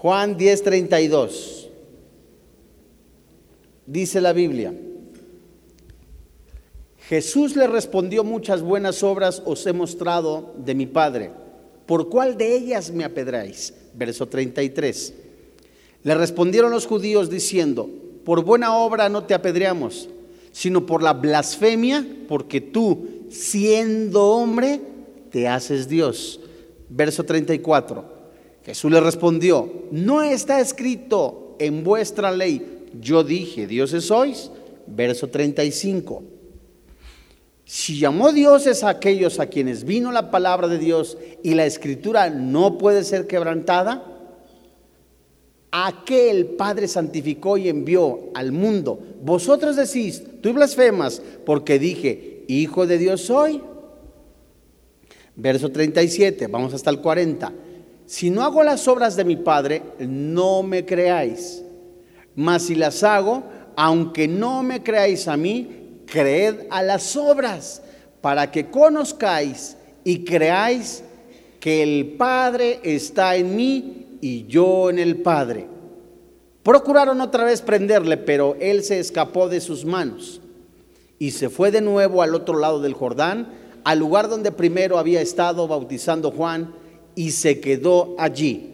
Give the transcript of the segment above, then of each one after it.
Juan 10:32. Dice la Biblia. Jesús le respondió, muchas buenas obras os he mostrado de mi Padre. ¿Por cuál de ellas me apedráis? Verso 33. Le respondieron los judíos diciendo, por buena obra no te apedreamos, sino por la blasfemia, porque tú, siendo hombre, te haces Dios. Verso 34. Jesús le respondió, no está escrito en vuestra ley, yo dije, dioses sois. Verso 35. Si llamó dioses a aquellos a quienes vino la palabra de Dios y la escritura no puede ser quebrantada, a que el Padre santificó y envió al mundo. Vosotros decís, tú blasfemas, porque dije, Hijo de Dios soy. Verso 37, vamos hasta el 40. Si no hago las obras de mi Padre, no me creáis. Mas si las hago, aunque no me creáis a mí, creed a las obras, para que conozcáis y creáis que el Padre está en mí y yo en el Padre. Procuraron otra vez prenderle, pero él se escapó de sus manos y se fue de nuevo al otro lado del Jordán, al lugar donde primero había estado bautizando Juan, y se quedó allí.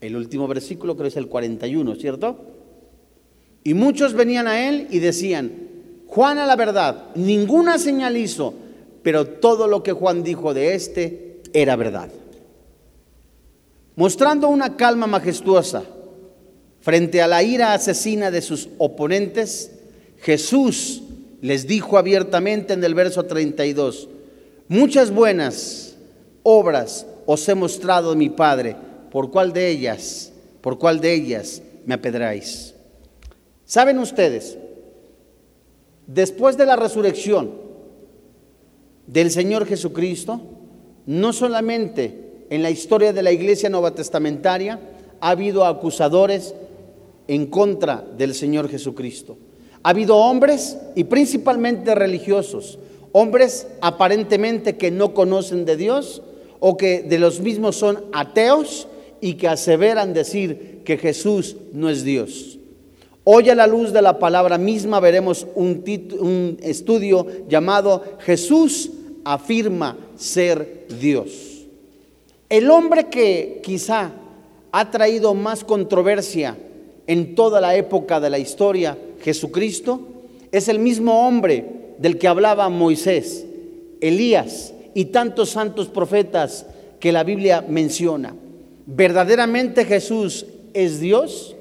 El último versículo creo es el 41, ¿cierto? Y muchos venían a él y decían, Juan a la verdad, ninguna señal hizo, pero todo lo que Juan dijo de éste era verdad. Mostrando una calma majestuosa frente a la ira asesina de sus oponentes, Jesús les dijo abiertamente en el verso 32, muchas buenas obras os he mostrado de mi Padre, ¿por cuál de ellas, por cuál de ellas me apedráis? ¿Saben ustedes? Después de la resurrección del Señor Jesucristo, no solamente en la historia de la iglesia nueva testamentaria ha habido acusadores en contra del Señor Jesucristo. Ha habido hombres y principalmente religiosos, hombres aparentemente que no conocen de Dios o que de los mismos son ateos y que aseveran decir que Jesús no es Dios. Hoy a la luz de la palabra misma veremos un, un estudio llamado Jesús afirma ser Dios. El hombre que quizá ha traído más controversia en toda la época de la historia, Jesucristo, es el mismo hombre del que hablaba Moisés, Elías y tantos santos profetas que la Biblia menciona. ¿Verdaderamente Jesús es Dios?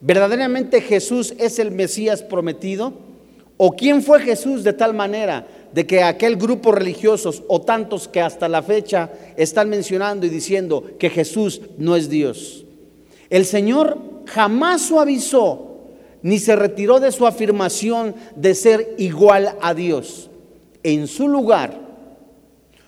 ¿Verdaderamente Jesús es el Mesías prometido? ¿O quién fue Jesús de tal manera de que aquel grupo religiosos o tantos que hasta la fecha están mencionando y diciendo que Jesús no es Dios? El Señor jamás suavizó ni se retiró de su afirmación de ser igual a Dios. En su lugar,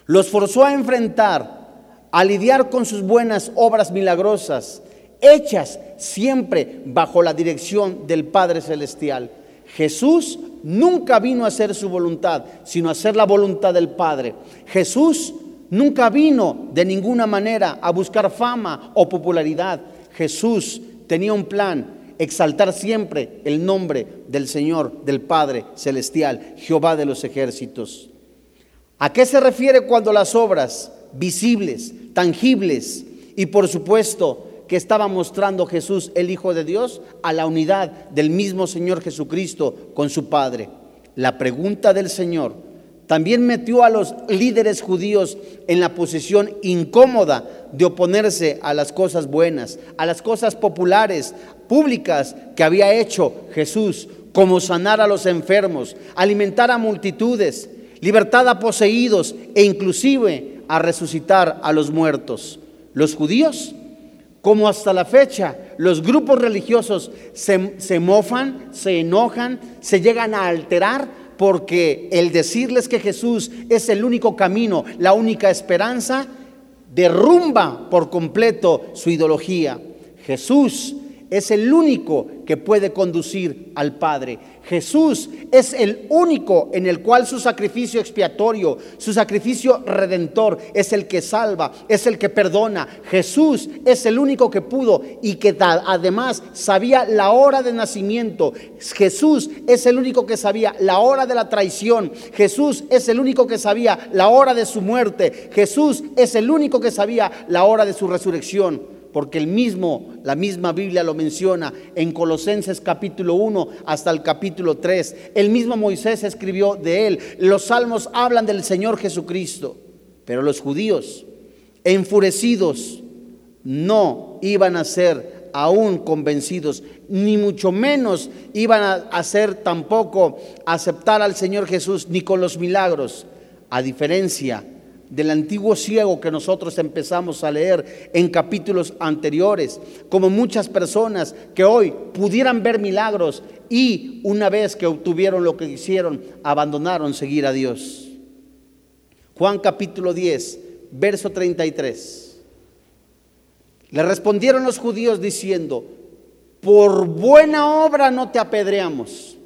los forzó a enfrentar, a lidiar con sus buenas obras milagrosas hechas siempre bajo la dirección del Padre Celestial. Jesús nunca vino a hacer su voluntad, sino a hacer la voluntad del Padre. Jesús nunca vino de ninguna manera a buscar fama o popularidad. Jesús tenía un plan, exaltar siempre el nombre del Señor, del Padre Celestial, Jehová de los ejércitos. ¿A qué se refiere cuando las obras visibles, tangibles y por supuesto que estaba mostrando Jesús, el Hijo de Dios, a la unidad del mismo Señor Jesucristo con su Padre. La pregunta del Señor también metió a los líderes judíos en la posición incómoda de oponerse a las cosas buenas, a las cosas populares, públicas que había hecho Jesús, como sanar a los enfermos, alimentar a multitudes, libertad a poseídos e inclusive a resucitar a los muertos. Los judíos como hasta la fecha los grupos religiosos se, mofan, se enojan, se llegan a alterar porque el decirles que Jesús es el único camino, la única esperanza, derrumba por completo su ideología. Jesús es el único que puede conducir al Padre. Jesús es el único en el cual su sacrificio expiatorio, su sacrificio redentor es el que salva, es el que perdona. Jesús es el único que pudo y que además sabía la hora de nacimiento. Jesús es el único que sabía la hora de la traición. Jesús es el único que sabía la hora de su muerte. Jesús es el único que sabía la hora de su resurrección porque el mismo, la misma Biblia lo menciona en Colosenses capítulo 1 hasta el capítulo 3. El mismo Moisés escribió de él. Los salmos hablan del Señor Jesucristo, pero los judíos, enfurecidos, no iban a ser aún convencidos, ni mucho menos iban a hacer tampoco aceptar al Señor Jesús, ni con los milagros, a diferencia del antiguo ciego que nosotros empezamos a leer en capítulos anteriores, como muchas personas que hoy pudieran ver milagros y una vez que obtuvieron lo que hicieron, abandonaron seguir a Dios. Juan capítulo 10, verso 33. Le respondieron los judíos diciendo, por buena obra no te apedreamos,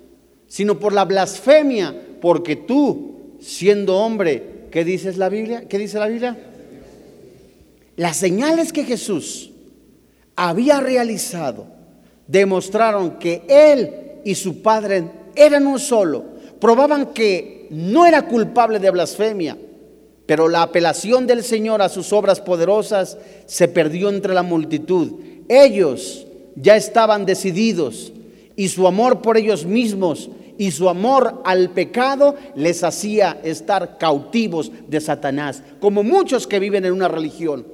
sino por la blasfemia, porque tú, siendo hombre, ¿Qué dice la Biblia? ¿Qué dice la Biblia? Las señales que Jesús había realizado demostraron que Él y su Padre eran un solo. Probaban que no era culpable de blasfemia, pero la apelación del Señor a sus obras poderosas se perdió entre la multitud. Ellos ya estaban decididos y su amor por ellos mismos y su amor al pecado les hacía estar cautivos de Satanás, como muchos que viven en una religión.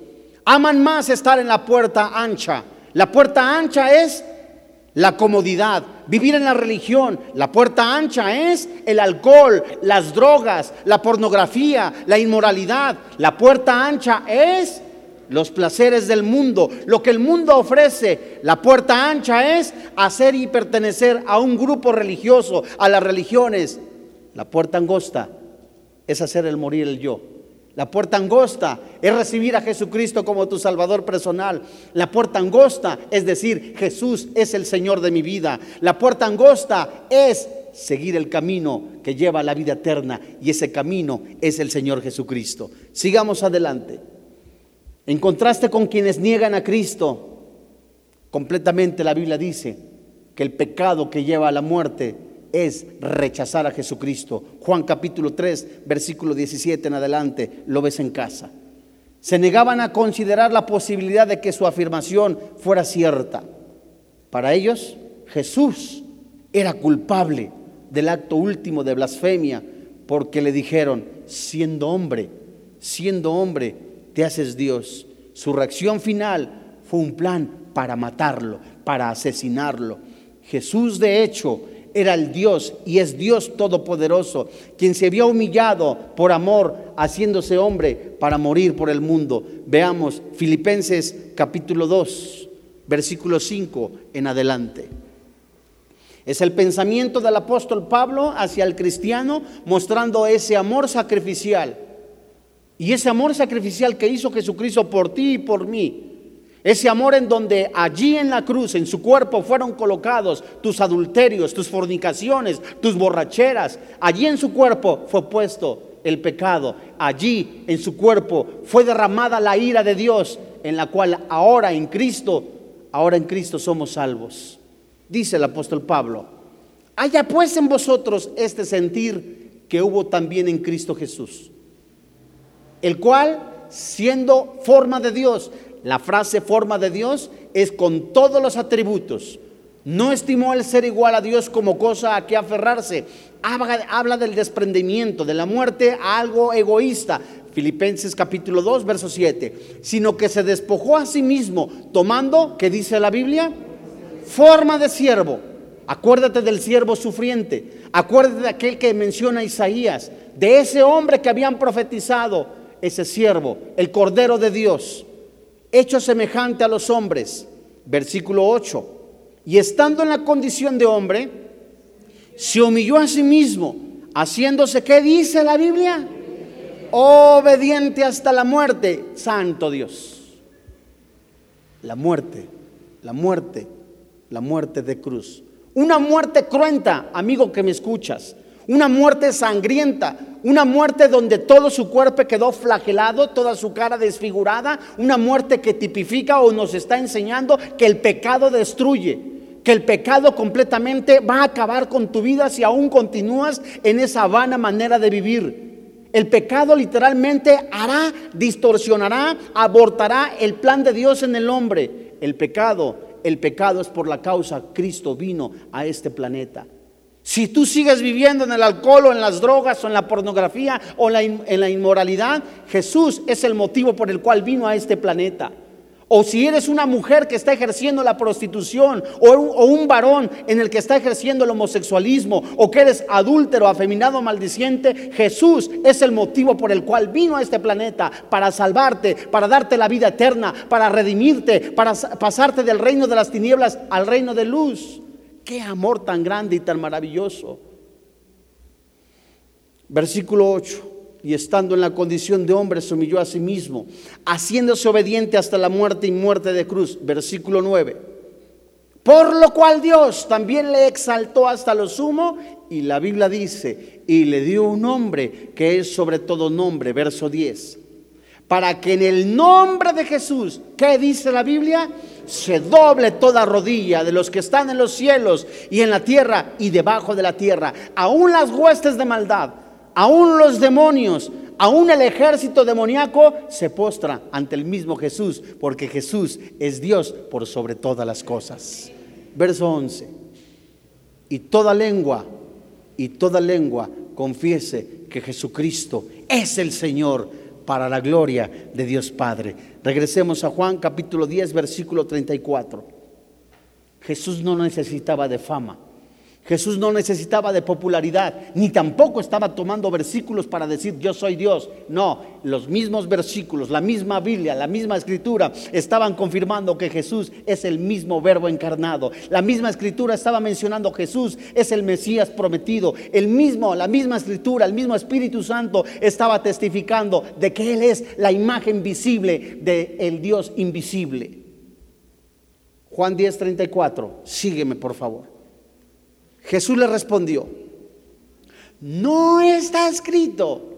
Aman más estar en la puerta ancha. La puerta ancha es la comodidad, vivir en la religión. La puerta ancha es el alcohol, las drogas, la pornografía, la inmoralidad. La puerta ancha es los placeres del mundo, lo que el mundo ofrece. La puerta ancha es hacer y pertenecer a un grupo religioso, a las religiones. La puerta angosta es hacer el morir el yo. La puerta angosta es recibir a Jesucristo como tu Salvador personal. La puerta angosta es decir, Jesús es el Señor de mi vida. La puerta angosta es seguir el camino que lleva a la vida eterna y ese camino es el Señor Jesucristo. Sigamos adelante. En contraste con quienes niegan a Cristo, completamente la Biblia dice que el pecado que lleva a la muerte es rechazar a Jesucristo. Juan capítulo 3, versículo 17 en adelante, lo ves en casa. Se negaban a considerar la posibilidad de que su afirmación fuera cierta. Para ellos, Jesús era culpable del acto último de blasfemia porque le dijeron, siendo hombre, siendo hombre, te haces Dios. Su reacción final fue un plan para matarlo, para asesinarlo. Jesús de hecho era el Dios y es Dios todopoderoso, quien se había humillado por amor, haciéndose hombre para morir por el mundo. Veamos Filipenses capítulo 2, versículo 5 en adelante. Es el pensamiento del apóstol Pablo hacia el cristiano mostrando ese amor sacrificial y ese amor sacrificial que hizo Jesucristo por ti y por mí, ese amor en donde allí en la cruz, en su cuerpo, fueron colocados tus adulterios, tus fornicaciones, tus borracheras. Allí en su cuerpo fue puesto el pecado. Allí en su cuerpo fue derramada la ira de Dios, en la cual ahora en Cristo, ahora en Cristo somos salvos. Dice el apóstol Pablo, haya pues en vosotros este sentir que hubo también en Cristo Jesús el cual, siendo forma de Dios, la frase forma de Dios es con todos los atributos. No estimó el ser igual a Dios como cosa a que aferrarse. Habla, del desprendimiento, de la muerte a algo egoísta. Filipenses capítulo 2, verso 7. Sino que se despojó a sí mismo, tomando, ¿qué dice la Biblia? Forma de siervo. Acuérdate del siervo sufriente. Acuérdate de aquel que menciona Isaías. De ese hombre que habían profetizado ese siervo, el Cordero de Dios, hecho semejante a los hombres. Versículo 8. Y estando en la condición de hombre, se humilló a sí mismo, haciéndose, ¿qué dice la Biblia? Obediente hasta la muerte, santo Dios. La muerte, la muerte la muerte de cruz. Una muerte cruenta, amigo que me escuchas. Una muerte sangrienta, una muerte donde todo su cuerpo quedó flagelado, toda su cara desfigurada, una muerte que tipifica o nos está enseñando que el pecado destruye, que el pecado completamente va a acabar con tu vida si aún continúas en esa vana manera de vivir. El pecado literalmente hará, distorsionará, abortará el plan de Dios en el hombre. El pecado, el pecado es por la causa Cristo vino a este planeta. Si tú sigues viviendo en el alcohol o en las drogas o en la pornografía o en la, inmoralidad, Jesús es el motivo por el cual vino a este planeta. O si eres una mujer que está ejerciendo la prostitución o un, o un, varón en el que está ejerciendo el homosexualismo o que eres adúltero, afeminado, maldiciente, Jesús es el motivo por el cual vino a este planeta para salvarte, para darte la vida eterna, para redimirte, para pasarte del reino de las tinieblas al reino de luz. Qué amor tan grande y tan maravilloso. Versículo 8. Y estando en la condición de hombre, se humilló a sí mismo, haciéndose obediente hasta la muerte y muerte de cruz. Versículo 9. Por lo cual Dios también le exaltó hasta lo sumo y la Biblia dice, y le dio un nombre que es sobre todo nombre, verso 10 para que en el nombre de Jesús, ¿qué dice la Biblia? Se doble toda rodilla de los que están en los cielos y en la tierra y debajo de la tierra, aún las huestes de maldad, aún los demonios, aún el ejército demoníaco se postra ante el mismo Jesús, porque Jesús es Dios por sobre todas las cosas. Verso 11. Y toda lengua, y toda lengua confiese que Jesucristo es el Señor para la gloria de Dios Padre. Regresemos a Juan capítulo 10, versículo 34. Jesús no necesitaba de fama. Jesús no necesitaba de popularidad, ni tampoco estaba tomando versículos para decir yo soy Dios. No, los mismos versículos, la misma Biblia, la misma escritura estaban confirmando que Jesús es el mismo verbo encarnado. La misma escritura estaba mencionando Jesús es el Mesías prometido. El mismo, la misma escritura, el mismo Espíritu Santo estaba testificando de que Él es la imagen visible del el Dios invisible. Juan 10:34, sígueme por favor. Jesús le respondió, no está escrito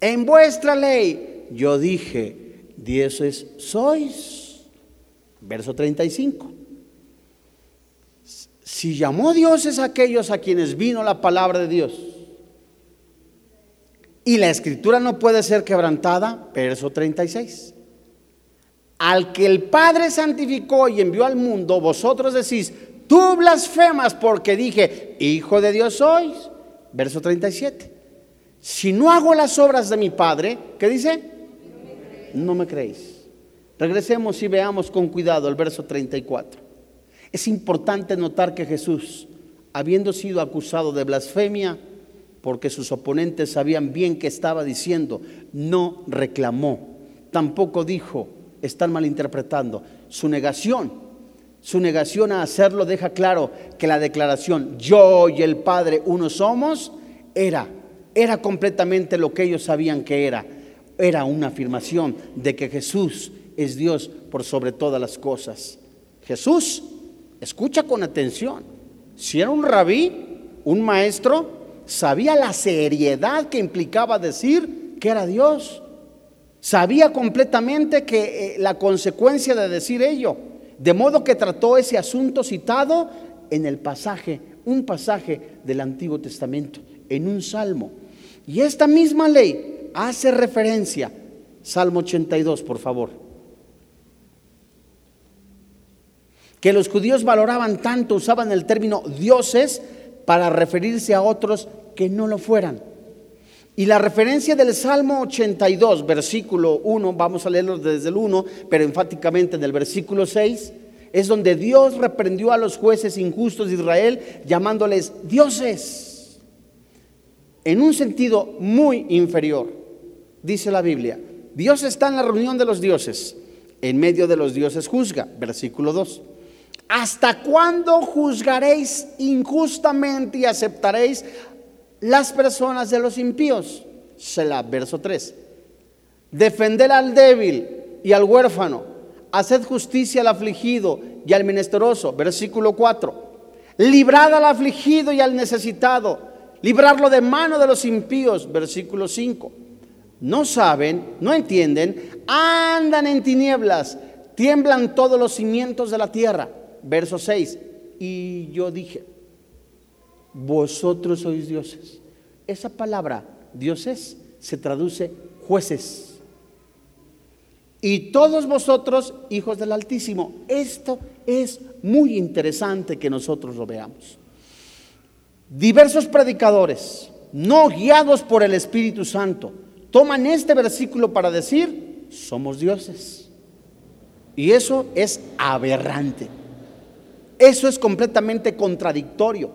en vuestra ley. Yo dije, dioses sois. Verso 35. Si llamó dioses a aquellos a quienes vino la palabra de Dios, y la escritura no puede ser quebrantada, verso 36. Al que el Padre santificó y envió al mundo, vosotros decís, Tú blasfemas porque dije, Hijo de Dios sois. Verso 37. Si no hago las obras de mi Padre, ¿qué dice? No me creéis. Regresemos y veamos con cuidado el verso 34. Es importante notar que Jesús, habiendo sido acusado de blasfemia, porque sus oponentes sabían bien que estaba diciendo, no reclamó, tampoco dijo, están malinterpretando, su negación su negación a hacerlo deja claro que la declaración yo y el Padre uno somos era, era completamente lo que ellos sabían que era. Era una afirmación de que Jesús es Dios por sobre todas las cosas. Jesús, escucha con atención, si era un rabí, un maestro, sabía la seriedad que implicaba decir que era Dios. Sabía completamente que eh, la consecuencia de decir ello de modo que trató ese asunto citado en el pasaje, un pasaje del Antiguo Testamento, en un salmo. Y esta misma ley hace referencia, Salmo 82, por favor, que los judíos valoraban tanto, usaban el término dioses para referirse a otros que no lo fueran. Y la referencia del Salmo 82, versículo 1, vamos a leerlo desde el 1, pero enfáticamente en el versículo 6, es donde Dios reprendió a los jueces injustos de Israel llamándoles dioses, en un sentido muy inferior. Dice la Biblia, Dios está en la reunión de los dioses, en medio de los dioses juzga, versículo 2. ¿Hasta cuándo juzgaréis injustamente y aceptaréis las personas de los impíos. Selah, verso 3. Defender al débil y al huérfano, haced justicia al afligido y al menesteroso, versículo 4. Librad al afligido y al necesitado, librarlo de mano de los impíos, versículo 5. No saben, no entienden, andan en tinieblas, tiemblan todos los cimientos de la tierra, verso 6. Y yo dije, vosotros sois dioses. Esa palabra, dioses, se traduce jueces y todos vosotros, hijos del Altísimo. Esto es muy interesante que nosotros lo veamos. Diversos predicadores, no guiados por el Espíritu Santo, toman este versículo para decir, somos dioses. Y eso es aberrante. Eso es completamente contradictorio.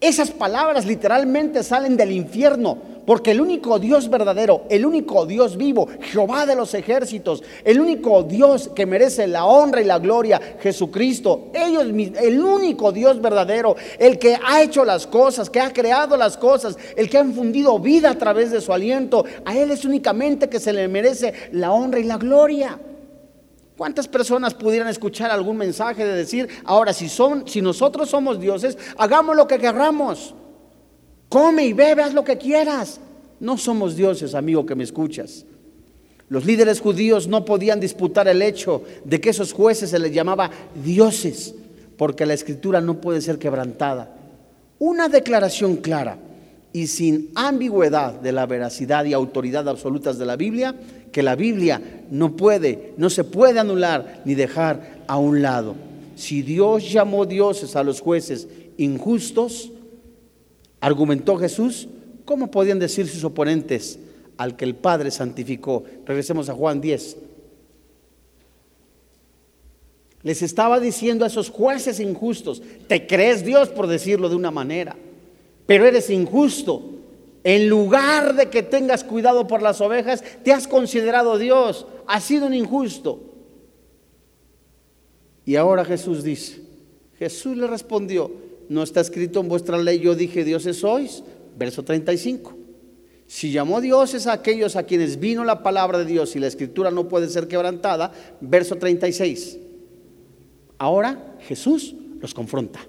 Esas palabras literalmente salen del infierno, porque el único Dios verdadero, el único Dios vivo, Jehová de los ejércitos, el único Dios que merece la honra y la gloria, Jesucristo, ellos el único Dios verdadero, el que ha hecho las cosas, que ha creado las cosas, el que ha infundido vida a través de su aliento, a Él es únicamente que se le merece la honra y la gloria. ¿Cuántas personas pudieran escuchar algún mensaje de decir, ahora si son si nosotros somos dioses, hagamos lo que querramos. Come y bebe, haz lo que quieras. No somos dioses, amigo que me escuchas. Los líderes judíos no podían disputar el hecho de que esos jueces se les llamaba dioses, porque la escritura no puede ser quebrantada. Una declaración clara y sin ambigüedad de la veracidad y autoridad absolutas de la Biblia que la Biblia no puede, no se puede anular ni dejar a un lado. Si Dios llamó dioses a los jueces injustos, argumentó Jesús, ¿cómo podían decir sus oponentes al que el Padre santificó? Regresemos a Juan 10. Les estaba diciendo a esos jueces injustos, te crees Dios por decirlo de una manera, pero eres injusto en lugar de que tengas cuidado por las ovejas, te has considerado Dios, has sido un injusto. Y ahora Jesús dice, Jesús le respondió, no está escrito en vuestra ley, yo dije, dioses sois, verso 35. Si llamó dioses a aquellos a quienes vino la palabra de Dios y la escritura no puede ser quebrantada, verso 36. Ahora Jesús los confronta.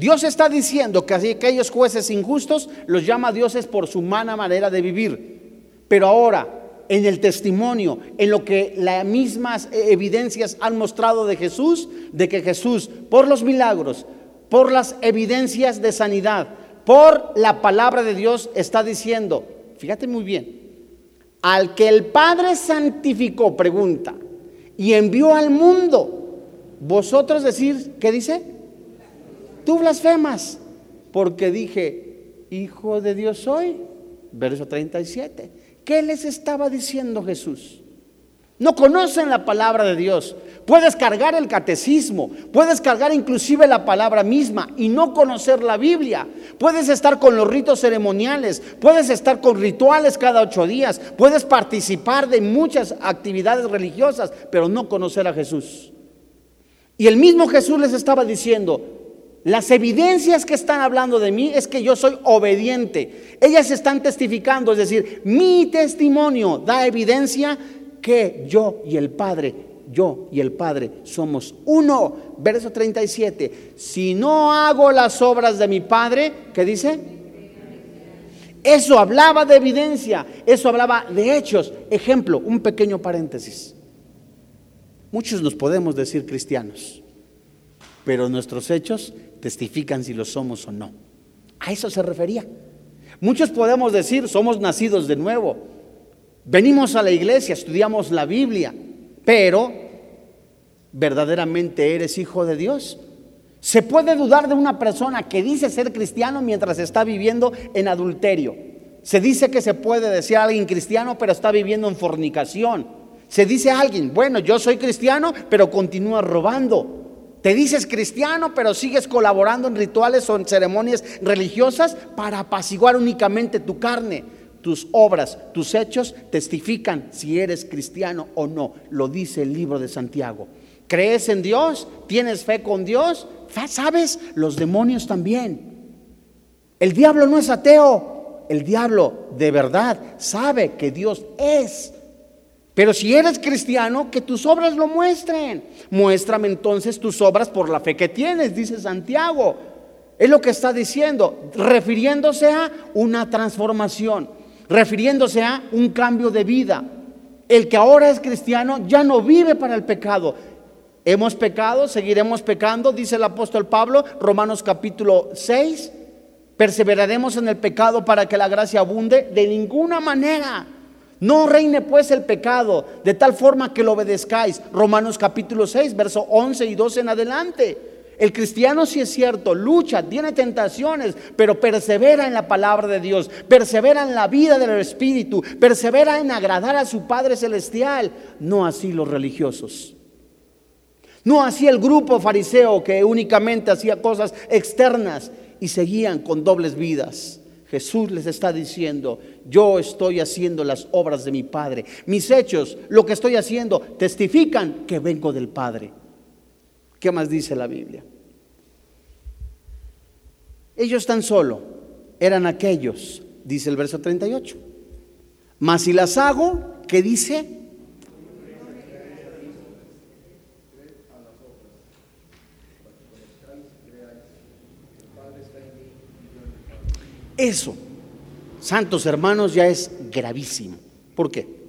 Dios está diciendo que aquellos jueces injustos los llama dioses por su mala manera de vivir. Pero ahora, en el testimonio, en lo que las mismas evidencias han mostrado de Jesús, de que Jesús, por los milagros, por las evidencias de sanidad, por la palabra de Dios, está diciendo, fíjate muy bien, al que el Padre santificó, pregunta, y envió al mundo, vosotros decir, ¿qué dice? Tú blasfemas, porque dije, hijo de Dios soy. Verso 37. ¿Qué les estaba diciendo Jesús? No conocen la palabra de Dios. Puedes cargar el catecismo, puedes cargar inclusive la palabra misma y no conocer la Biblia. Puedes estar con los ritos ceremoniales, puedes estar con rituales cada ocho días, puedes participar de muchas actividades religiosas, pero no conocer a Jesús. Y el mismo Jesús les estaba diciendo, las evidencias que están hablando de mí es que yo soy obediente. Ellas están testificando, es decir, mi testimonio da evidencia que yo y el Padre, yo y el Padre somos uno. Verso 37. Si no hago las obras de mi Padre, ¿qué dice? Eso hablaba de evidencia, eso hablaba de hechos. Ejemplo, un pequeño paréntesis. Muchos nos podemos decir cristianos, pero nuestros hechos testifican si lo somos o no. A eso se refería. Muchos podemos decir, somos nacidos de nuevo, venimos a la iglesia, estudiamos la Biblia, pero ¿verdaderamente eres hijo de Dios? Se puede dudar de una persona que dice ser cristiano mientras está viviendo en adulterio. Se dice que se puede decir a alguien cristiano, pero está viviendo en fornicación. Se dice a alguien, bueno, yo soy cristiano, pero continúa robando. Te dices cristiano, pero sigues colaborando en rituales o en ceremonias religiosas para apaciguar únicamente tu carne. Tus obras, tus hechos testifican si eres cristiano o no. Lo dice el libro de Santiago. ¿Crees en Dios? ¿Tienes fe con Dios? ¿Sabes? Los demonios también. El diablo no es ateo. El diablo de verdad sabe que Dios es Pero si eres cristiano, que tus obras lo muestren. Muéstrame entonces tus obras por la fe que tienes, dice Santiago. Es lo que está diciendo, refiriéndose a una transformación, refiriéndose a un cambio de vida. El que ahora es cristiano ya no vive para el pecado. Hemos pecado, seguiremos pecando, dice el apóstol Pablo, Romanos capítulo 6. Perseveraremos en el pecado para que la gracia abunde de ninguna manera. No reine pues el pecado de tal forma que lo obedezcáis. Romanos capítulo 6, verso 11 y 12 en adelante. El cristiano sí es cierto, lucha, tiene tentaciones, pero persevera en la palabra de Dios, persevera en la vida del Espíritu, persevera en agradar a su Padre Celestial. No así los religiosos. No así el grupo fariseo que únicamente hacía cosas externas y seguían con dobles vidas. Jesús les está diciendo, yo estoy haciendo las obras de mi Padre. Mis hechos, lo que estoy haciendo, testifican que vengo del Padre. ¿Qué más dice la Biblia? Ellos tan solo eran aquellos, dice el verso 38. Mas si las hago, ¿qué dice? Eso, santos hermanos, ya es gravísimo. ¿Por qué?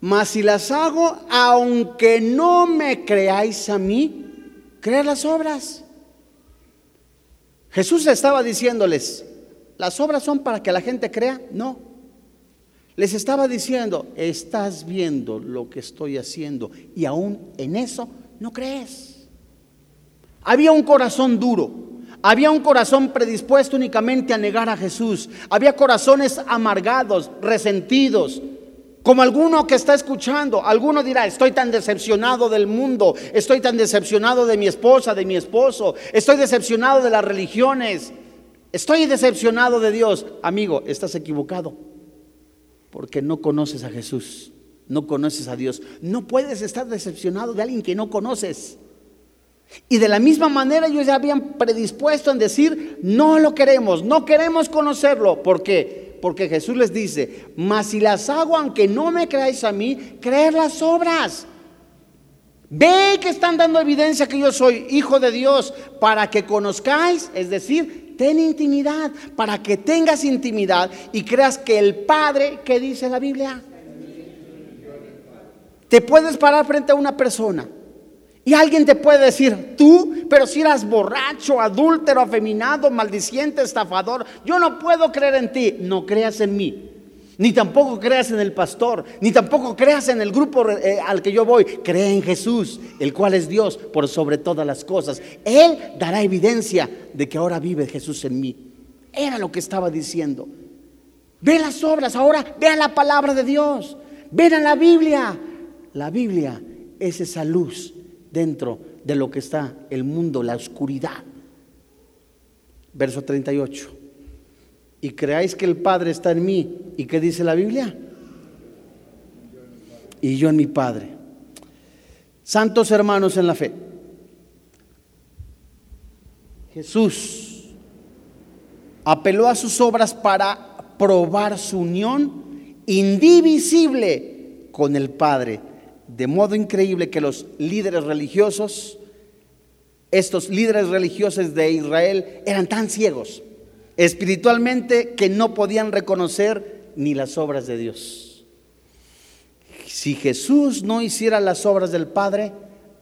Mas si las hago, aunque no me creáis a mí, creer las obras. Jesús estaba diciéndoles, ¿las obras son para que la gente crea? No. Les estaba diciendo, estás viendo lo que estoy haciendo y aún en eso no crees. Había un corazón duro, había un corazón predispuesto únicamente a negar a Jesús. Había corazones amargados, resentidos. Como alguno que está escuchando, alguno dirá, estoy tan decepcionado del mundo, estoy tan decepcionado de mi esposa, de mi esposo, estoy decepcionado de las religiones, estoy decepcionado de Dios. Amigo, estás equivocado, porque no conoces a Jesús, no conoces a Dios. No puedes estar decepcionado de alguien que no conoces. Y de la misma manera ellos ya habían predispuesto en decir, no lo queremos, no queremos conocerlo. ¿Por qué? Porque Jesús les dice, mas si las hago, aunque no me creáis a mí, creer las obras. Ve que están dando evidencia que yo soy hijo de Dios para que conozcáis, es decir, ten intimidad, para que tengas intimidad y creas que el Padre, ¿qué dice la Biblia? Te puedes parar frente a una persona y alguien te puede decir, tú, pero si eras borracho, adúltero, afeminado, maldiciente, estafador, yo no puedo creer en ti. No creas en mí. Ni tampoco creas en el pastor, ni tampoco creas en el grupo eh, al que yo voy. Cree en Jesús, el cual es Dios por sobre todas las cosas. Él dará evidencia de que ahora vive Jesús en mí. Era lo que estaba diciendo. Ve las obras, ahora vea la palabra de Dios. Ven a la Biblia. La Biblia es esa luz dentro de lo que está el mundo, la oscuridad. Verso 38. Y creáis que el Padre está en mí. ¿Y qué dice la Biblia? Y yo en mi Padre. Santos hermanos en la fe. Jesús apeló a sus obras para probar su unión indivisible con el Padre de modo increíble que los líderes religiosos, estos líderes religiosos de Israel, eran tan ciegos espiritualmente que no podían reconocer ni las obras de Dios. Si Jesús no hiciera las obras del Padre,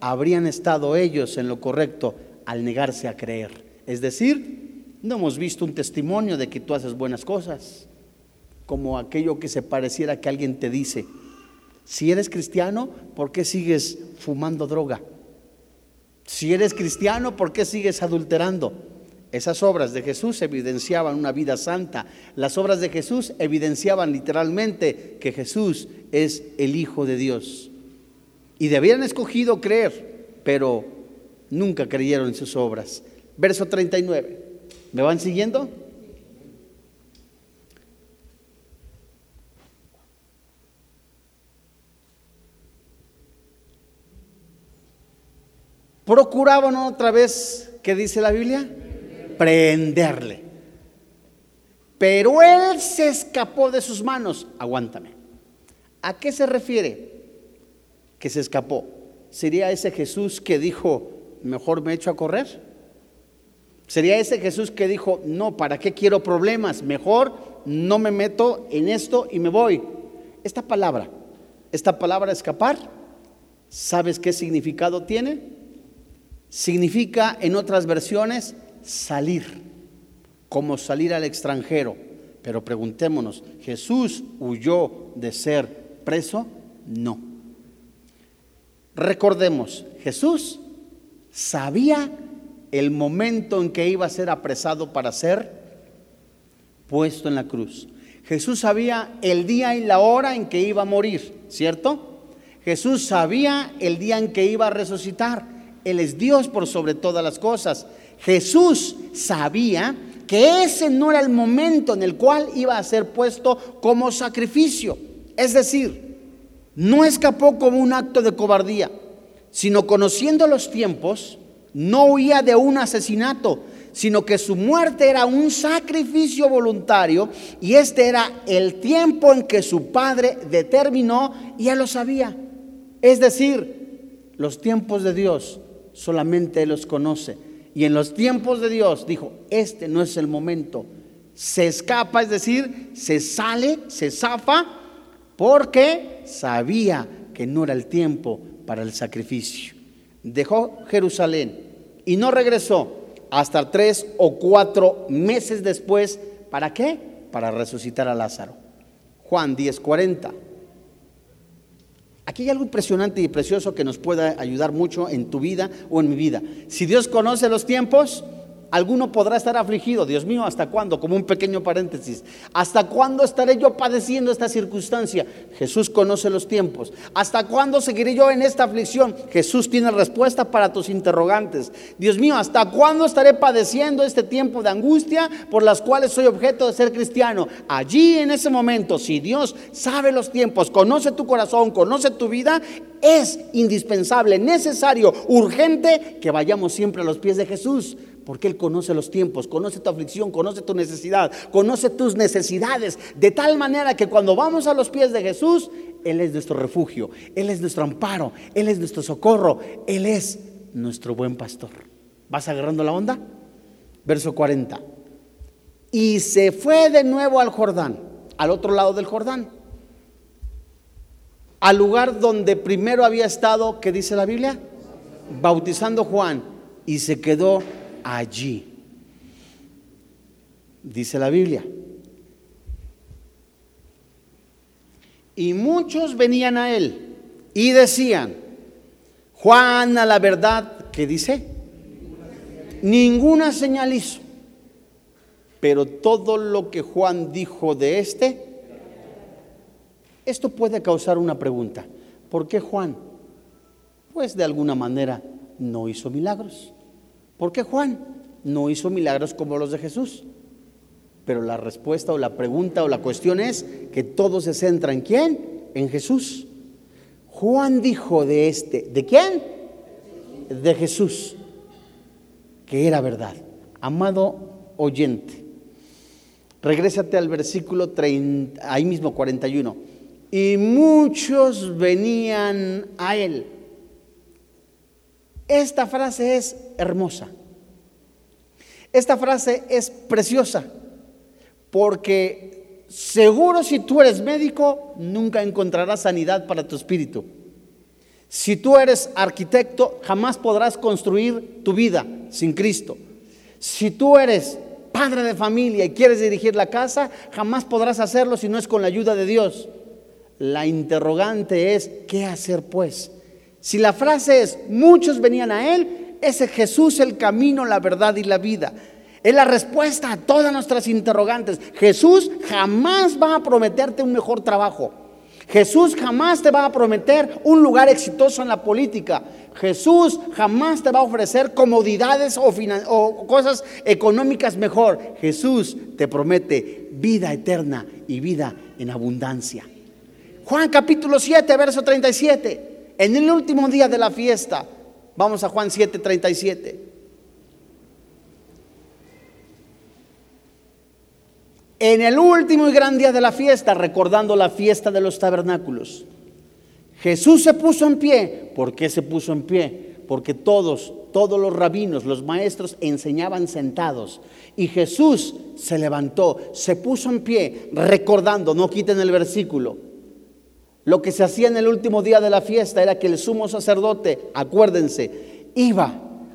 habrían estado ellos en lo correcto al negarse a creer. Es decir, no hemos visto un testimonio de que tú haces buenas cosas, como aquello que se pareciera que alguien te dice, si eres cristiano, ¿por qué sigues fumando droga? Si eres cristiano, ¿por qué sigues adulterando? Esas obras de Jesús evidenciaban una vida santa. Las obras de Jesús evidenciaban literalmente que Jesús es el Hijo de Dios. Y debían escogido creer, pero nunca creyeron en sus obras. Verso 39. ¿Me van siguiendo? Procuraban otra vez, ¿qué dice la Biblia? Prenderle. Pero él se escapó de sus manos. Aguántame. ¿A qué se refiere? Que se escapó. ¿Sería ese Jesús que dijo, mejor me echo a correr? ¿Sería ese Jesús que dijo, no, ¿para qué quiero problemas? Mejor no me meto en esto y me voy. Esta palabra, esta palabra escapar, ¿sabes qué significado tiene? Significa en otras versiones salir, como salir al extranjero. Pero preguntémonos, ¿Jesús huyó de ser preso? No. Recordemos, Jesús sabía el momento en que iba a ser apresado para ser puesto en la cruz. Jesús sabía el día y la hora en que iba a morir, ¿cierto? Jesús sabía el día en que iba a resucitar. Él es Dios por sobre todas las cosas. Jesús sabía que ese no era el momento en el cual iba a ser puesto como sacrificio. Es decir, no escapó como un acto de cobardía, sino conociendo los tiempos, no huía de un asesinato, sino que su muerte era un sacrificio voluntario y este era el tiempo en que su padre determinó y él lo sabía. Es decir, los tiempos de Dios solamente él los conoce. Y en los tiempos de Dios dijo, este no es el momento. Se escapa, es decir, se sale, se zafa, porque sabía que no era el tiempo para el sacrificio. Dejó Jerusalén y no regresó hasta tres o cuatro meses después. ¿Para qué? Para resucitar a Lázaro. Juan 10:40. Aquí hay algo impresionante y precioso que nos pueda ayudar mucho en tu vida o en mi vida. Si Dios conoce los tiempos, Alguno podrá estar afligido, Dios mío, ¿hasta cuándo? Como un pequeño paréntesis. ¿Hasta cuándo estaré yo padeciendo esta circunstancia? Jesús conoce los tiempos. ¿Hasta cuándo seguiré yo en esta aflicción? Jesús tiene respuesta para tus interrogantes. Dios mío, ¿hasta cuándo estaré padeciendo este tiempo de angustia por las cuales soy objeto de ser cristiano? Allí en ese momento, si Dios sabe los tiempos, conoce tu corazón, conoce tu vida, es indispensable, necesario, urgente que vayamos siempre a los pies de Jesús porque Él conoce los tiempos, conoce tu aflicción, conoce tu necesidad, conoce tus necesidades, de tal manera que cuando vamos a los pies de Jesús, Él es nuestro refugio, Él es nuestro amparo, Él es nuestro socorro, Él es nuestro buen pastor. ¿Vas agarrando la onda? Verso 40. Y se fue de nuevo al Jordán, al otro lado del Jordán, al lugar donde primero había estado, ¿qué dice la Biblia? Bautizando Juan, y se quedó allí. Dice la Biblia. Y muchos venían a él y decían, Juan a la verdad, ¿qué dice? Ninguna señal hizo. Pero todo lo que Juan dijo de este, esto puede causar una pregunta. ¿Por qué Juan? Pues de alguna manera no hizo milagros. ¿Por qué Juan no hizo milagros como los de Jesús? Pero la respuesta o la pregunta o la cuestión es que todo se centra en quién? En Jesús. Juan dijo de este, ¿de quién? De Jesús, que era verdad. Amado oyente, regrésate al versículo 30, ahí mismo 41. Y muchos venían a él esta frase es hermosa. Esta frase es preciosa porque seguro si tú eres médico nunca encontrarás sanidad para tu espíritu. Si tú eres arquitecto jamás podrás construir tu vida sin Cristo. Si tú eres padre de familia y quieres dirigir la casa, jamás podrás hacerlo si no es con la ayuda de Dios. La interrogante es, ¿qué hacer pues? Si la frase es, muchos venían a Él, ese Jesús el camino, la verdad y la vida. Es la respuesta a todas nuestras interrogantes. Jesús jamás va a prometerte un mejor trabajo. Jesús jamás te va a prometer un lugar exitoso en la política. Jesús jamás te va a ofrecer comodidades o, o, cosas económicas mejor. Jesús te promete vida eterna y vida en abundancia. Juan capítulo 7, verso 37. En el último día de la fiesta, vamos a Juan 7:37. En el último y gran día de la fiesta, recordando la fiesta de los tabernáculos, Jesús se puso en pie. ¿Por qué se puso en pie? Porque todos, todos los rabinos, los maestros enseñaban sentados. Y Jesús se levantó, se puso en pie, recordando, no quiten el versículo. Lo que se hacía en el último día de la fiesta era que el sumo sacerdote, acuérdense, iba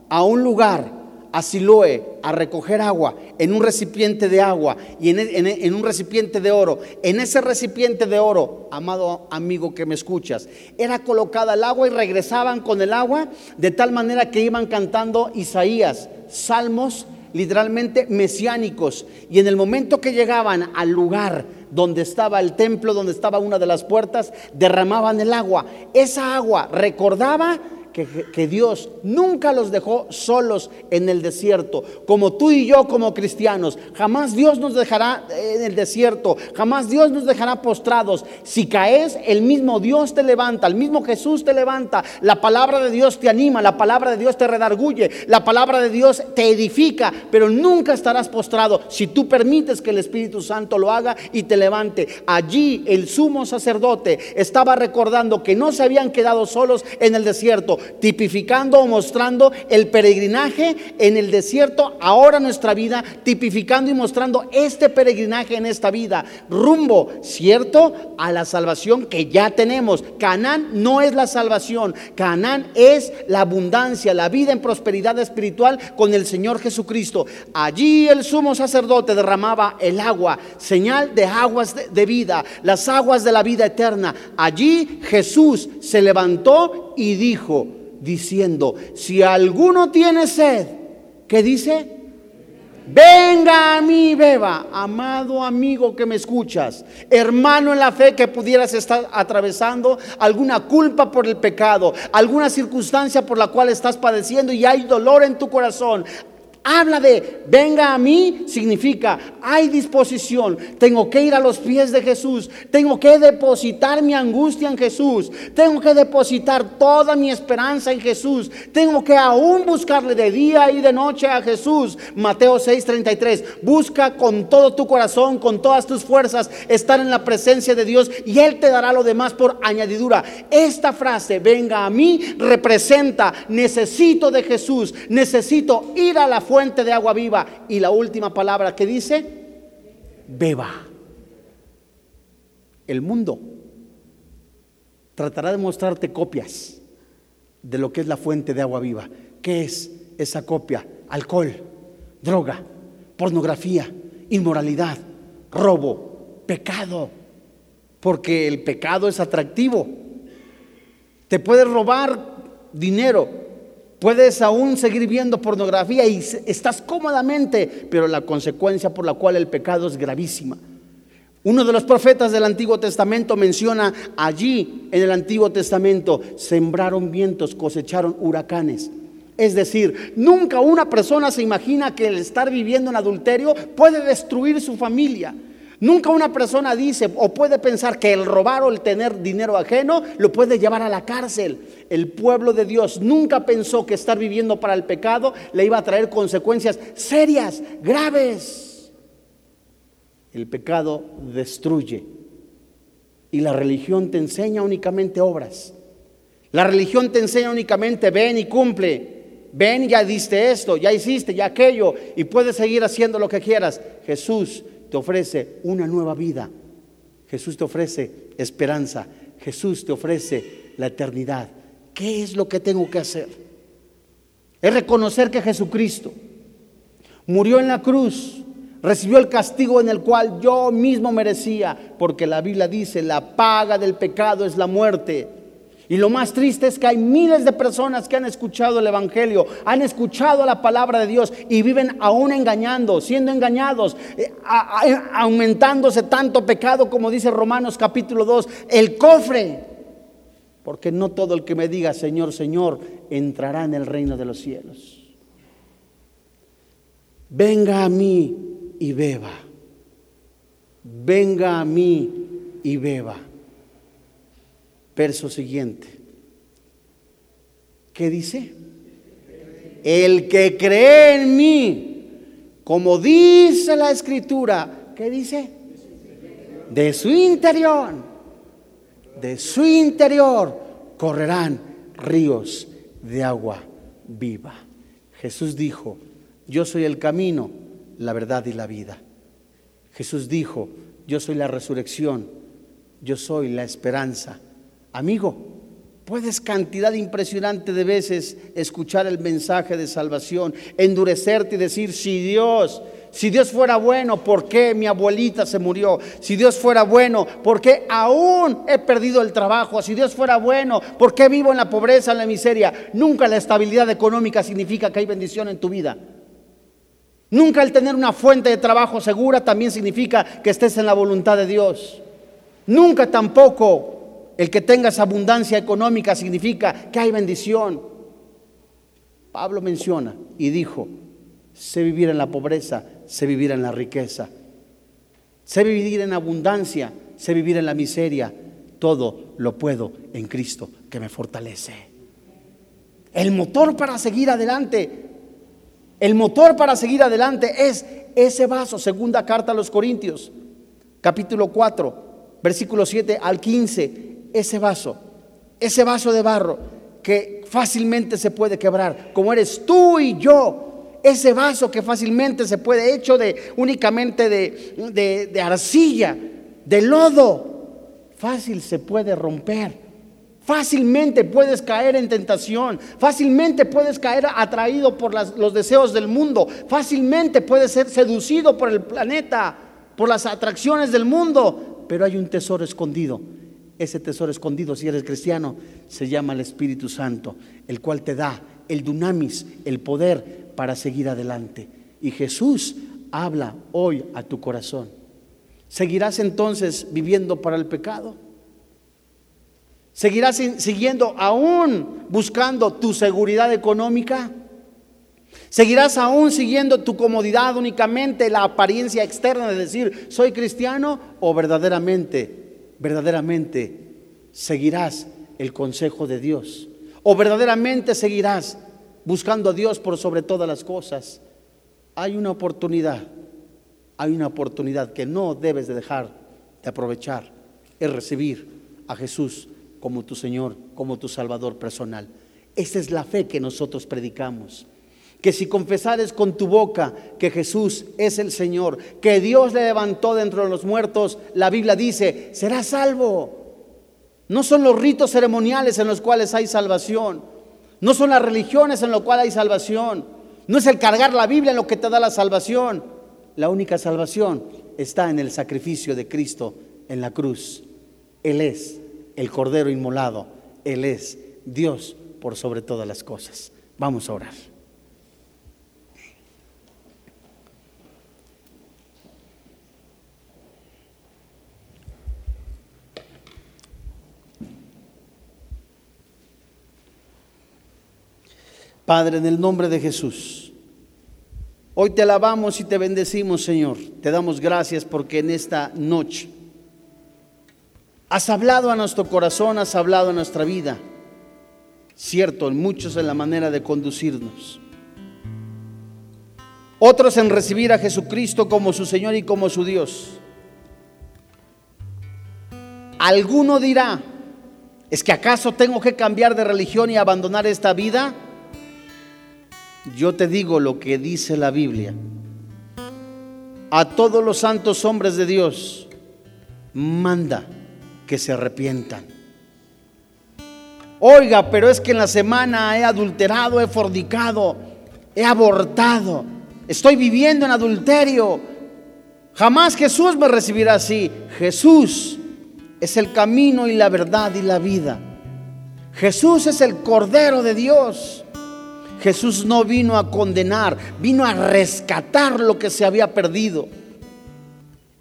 a un lugar a Siloé a recoger agua en un recipiente de agua y en, en, un recipiente de oro. En ese recipiente de oro, amado amigo que me escuchas, era colocada el agua y regresaban con el agua de tal manera que iban cantando Isaías, salmos literalmente mesiánicos. Y en el momento que llegaban al lugar donde estaba el templo, donde estaba una de las puertas, derramaban el agua. Esa agua recordaba que, Dios nunca los dejó solos en el desierto, como tú y yo como cristianos. Jamás Dios nos dejará en el desierto, jamás Dios nos dejará postrados. Si caes, el mismo Dios te levanta, el mismo Jesús te levanta. La palabra de Dios te anima, la palabra de Dios te redarguye, la palabra de Dios te edifica, pero nunca estarás postrado si tú permites que el Espíritu Santo lo haga y te levante. Allí el sumo sacerdote estaba recordando que no se habían quedado solos en el desierto, tipificando o mostrando el peregrinaje en el desierto, ahora nuestra vida, tipificando y mostrando este peregrinaje en esta vida, rumbo, ¿cierto?, a la salvación que ya tenemos. Canaán no es la salvación, Canaán es la abundancia, la vida en prosperidad espiritual con el Señor Jesucristo. Allí el sumo sacerdote derramaba el agua, señal de aguas de, de vida, las aguas de la vida eterna. Allí Jesús se levantó y dijo, diciendo, si alguno tiene sed, ¿qué dice? Venga a mí, beba, amado amigo que me escuchas, hermano en la fe que pudieras estar atravesando alguna culpa por el pecado, alguna circunstancia por la cual estás padeciendo y hay dolor en tu corazón. Habla de venga a mí, significa hay disposición. Tengo que ir a los pies de Jesús. Tengo que depositar mi angustia en Jesús. Tengo que depositar toda mi esperanza en Jesús. Tengo que aún buscarle de día y de noche a Jesús. Mateo 6:33. Busca con todo tu corazón, con todas tus fuerzas, estar en la presencia de Dios y Él te dará lo demás por añadidura. Esta frase, venga a mí, representa, necesito de Jesús. Necesito ir a la fuerza fuente de agua viva. Y la última palabra que dice, beba. El mundo tratará de mostrarte copias de lo que es la fuente de agua viva. ¿Qué es esa copia? Alcohol, droga, pornografía, inmoralidad, robo, pecado. Porque el pecado es atractivo. Te puedes robar dinero, Puedes aún seguir viendo pornografía y estás cómodamente, pero la consecuencia por la cual el pecado es gravísima. Uno de los profetas del Antiguo Testamento menciona allí en el Antiguo Testamento, sembraron vientos, cosecharon huracanes. Es decir, nunca una persona se imagina que el estar viviendo en adulterio puede destruir su familia. Nunca una persona dice o puede pensar que el robar o el tener dinero ajeno lo puede llevar a la cárcel. El pueblo de Dios nunca pensó que estar viviendo para el pecado le iba a traer consecuencias serias, graves. El pecado destruye y la religión te enseña únicamente obras. La religión te enseña únicamente ven y cumple. Ven, ya diste esto, ya hiciste, ya aquello, y puedes seguir haciendo lo que quieras. Jesús te ofrece una nueva vida. Jesús te ofrece esperanza. Jesús te ofrece la eternidad. ¿Qué es lo que tengo que hacer? Es reconocer que Jesucristo murió en la cruz, recibió el castigo en el cual yo mismo merecía, porque la Biblia dice, la paga del pecado es la muerte. Y lo más triste es que hay miles de personas que han escuchado el Evangelio, han escuchado la palabra de Dios y viven aún engañando, siendo engañados, eh, aumentándose tanto pecado como dice Romanos capítulo 2, el cofre. Porque no todo el que me diga Señor, Señor, entrará en el reino de los cielos. Venga a mí y beba. Venga a mí y beba. Verso siguiente. ¿Qué dice? El que cree en mí, como dice la escritura, ¿qué dice? De su interior, de su interior correrán ríos de agua viva. Jesús dijo, yo soy el camino, la verdad y la vida. Jesús dijo, yo soy la resurrección, yo soy la esperanza. Amigo, puedes cantidad impresionante de veces escuchar el mensaje de salvación, endurecerte y decir, si Dios si Dios fuera bueno, ¿por qué mi abuelita se murió? Si Dios fuera bueno, ¿por qué aún he perdido el trabajo? Si Dios fuera bueno, ¿por qué vivo en la pobreza, en la miseria? Nunca la estabilidad económica significa que hay bendición en tu vida. Nunca el tener una fuente de trabajo segura también significa que estés en la voluntad de Dios. Nunca tampoco el que tengas abundancia económica significa que hay bendición. Pablo menciona y dijo, sé vivir en la pobreza, sé vivir en la riqueza, sé vivir en abundancia, sé vivir en la miseria. Todo lo puedo en Cristo que me fortalece. El motor para seguir adelante, el motor para seguir adelante es ese vaso, segunda carta a los Corintios, capítulo 4, versículo 7 al 15, ese vaso, ese vaso de barro que fácilmente se puede quebrar, como eres tú y yo, ese vaso que fácilmente se puede, hecho de únicamente de, de arcilla, de lodo, fácil se puede romper. Fácilmente puedes caer en tentación, fácilmente puedes caer atraído por los deseos del mundo, fácilmente puedes ser seducido por el planeta, por las atracciones del mundo, pero hay un tesoro escondido. Ese tesoro escondido, si eres cristiano, se llama el Espíritu Santo, el cual te da el dunamis, el poder para seguir adelante. Y Jesús habla hoy a tu corazón. ¿Seguirás entonces viviendo para el pecado? ¿Seguirás siguiendo aún buscando tu seguridad económica? ¿Seguirás aún siguiendo tu comodidad únicamente, la apariencia externa de decir soy cristiano? ¿O verdaderamente, verdaderamente seguirás el consejo de Dios? ¿O verdaderamente seguirás buscando a Dios por sobre todas las cosas, hay una oportunidad, hay una oportunidad que no debes de dejar de aprovechar, es recibir a Jesús como tu Señor, como tu Salvador personal. Esa es la fe que nosotros predicamos. Que si confesares con tu boca que Jesús es el Señor, que Dios le levantó dentro de los muertos, la Biblia dice, serás salvo. No son los ritos ceremoniales en los cuales hay salvación. No son las religiones en lo cual hay salvación. No es el cargar la Biblia en lo que te da la salvación. La única salvación está en el sacrificio de Cristo en la cruz. Él es el Cordero inmolado. Él es Dios por sobre todas las cosas. Vamos a orar. Padre, en el nombre de Jesús, hoy te alabamos y te bendecimos, Señor. Te damos gracias porque en esta noche has hablado a nuestro corazón, has hablado a nuestra vida. Cierto, en muchos en la manera de conducirnos. Otros en recibir a Jesucristo como su Señor y como su Dios. Alguno dirá, ¿es que acaso tengo que cambiar de religión y abandonar esta vida? Yo te digo lo que dice la Biblia. A todos los santos hombres de Dios, manda que se arrepientan. Oiga, pero es que en la semana he adulterado, he fornicado, he abortado, estoy viviendo en adulterio. Jamás Jesús me recibirá así. Jesús es el camino y la verdad y la vida. Jesús es el Cordero de Dios. Jesús no vino a condenar, vino a rescatar lo que se había perdido.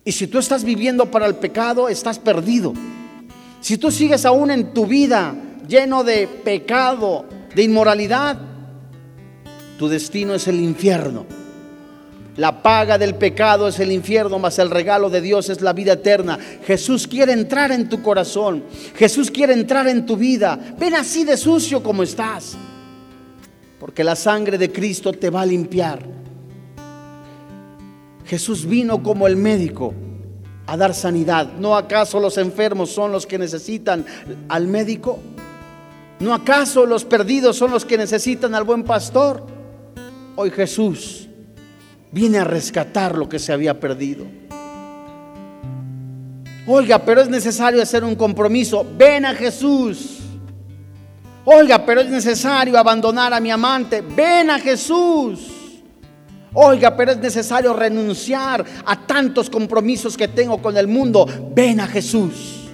Y si tú estás viviendo para el pecado, estás perdido. Si tú sigues aún en tu vida lleno de pecado, de inmoralidad, tu destino es el infierno. La paga del pecado es el infierno, mas el regalo de Dios es la vida eterna. Jesús quiere entrar en tu corazón. Jesús quiere entrar en tu vida. Ven así de sucio como estás porque la sangre de Cristo te va a limpiar. Jesús vino como el médico a dar sanidad. ¿No acaso los enfermos son los que necesitan al médico? ¿No acaso los perdidos son los que necesitan al buen pastor? Hoy Jesús viene a rescatar lo que se había perdido. Oiga, pero es necesario hacer un compromiso. Ven a Jesús. Oiga, pero es necesario abandonar a mi amante. Ven a Jesús. Oiga, pero es necesario renunciar a tantos compromisos que tengo con el mundo. Ven a Jesús.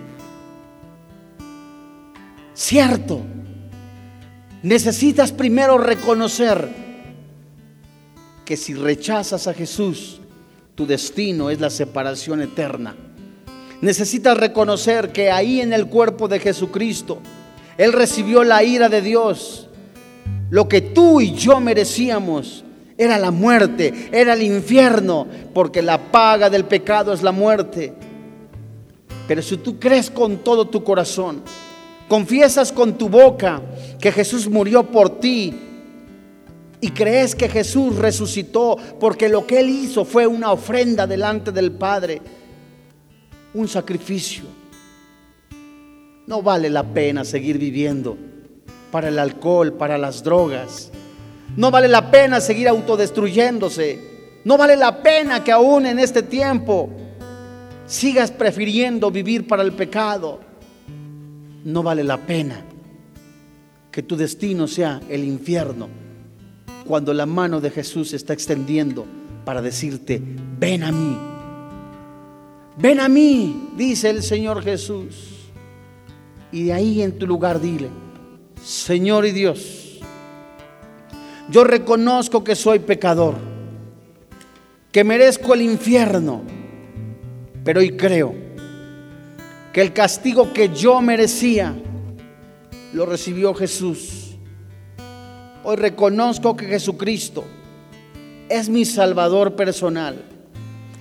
Cierto. Necesitas primero reconocer que si rechazas a Jesús, tu destino es la separación eterna. Necesitas reconocer que ahí en el cuerpo de Jesucristo, Él recibió la ira de Dios. Lo que tú y yo merecíamos era la muerte, era el infierno, porque la paga del pecado es la muerte. Pero si tú crees con todo tu corazón, confiesas con tu boca que Jesús murió por ti y crees que Jesús resucitó porque lo que Él hizo fue una ofrenda delante del Padre, un sacrificio, no vale la pena seguir viviendo para el alcohol, para las drogas no vale la pena seguir autodestruyéndose. No vale la pena que aún en este tiempo sigas prefiriendo vivir para el pecado. No vale la pena que tu destino sea el infierno cuando la mano de Jesús se está extendiendo para decirte, ven a mí. Ven a mí, dice el Señor Jesús. Y de ahí en tu lugar dile, Señor y Dios, yo reconozco que soy pecador, que merezco el infierno, pero hoy creo que el castigo que yo merecía lo recibió Jesús. Hoy reconozco que Jesucristo es mi Salvador personal,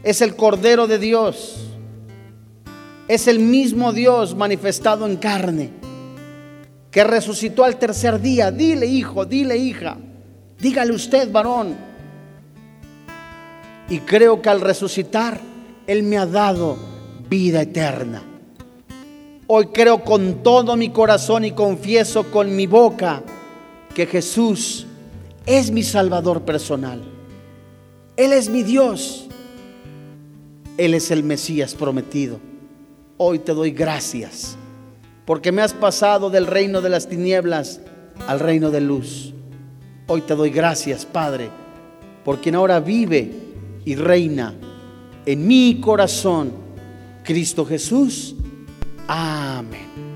es el Cordero de Dios, es el mismo Dios manifestado en carne, que resucitó al tercer día. Dile hijo, dile hija Dígale usted, varón. Y creo que al resucitar, Él me ha dado vida eterna. Hoy creo con todo mi corazón y confieso con mi boca que Jesús es mi Salvador personal. Él es mi Dios. Él es el Mesías prometido. Hoy te doy gracias porque me has pasado del reino de las tinieblas al reino de luz. Hoy te doy gracias, Padre, por quien ahora vive y reina en mi corazón, Cristo Jesús. Amén.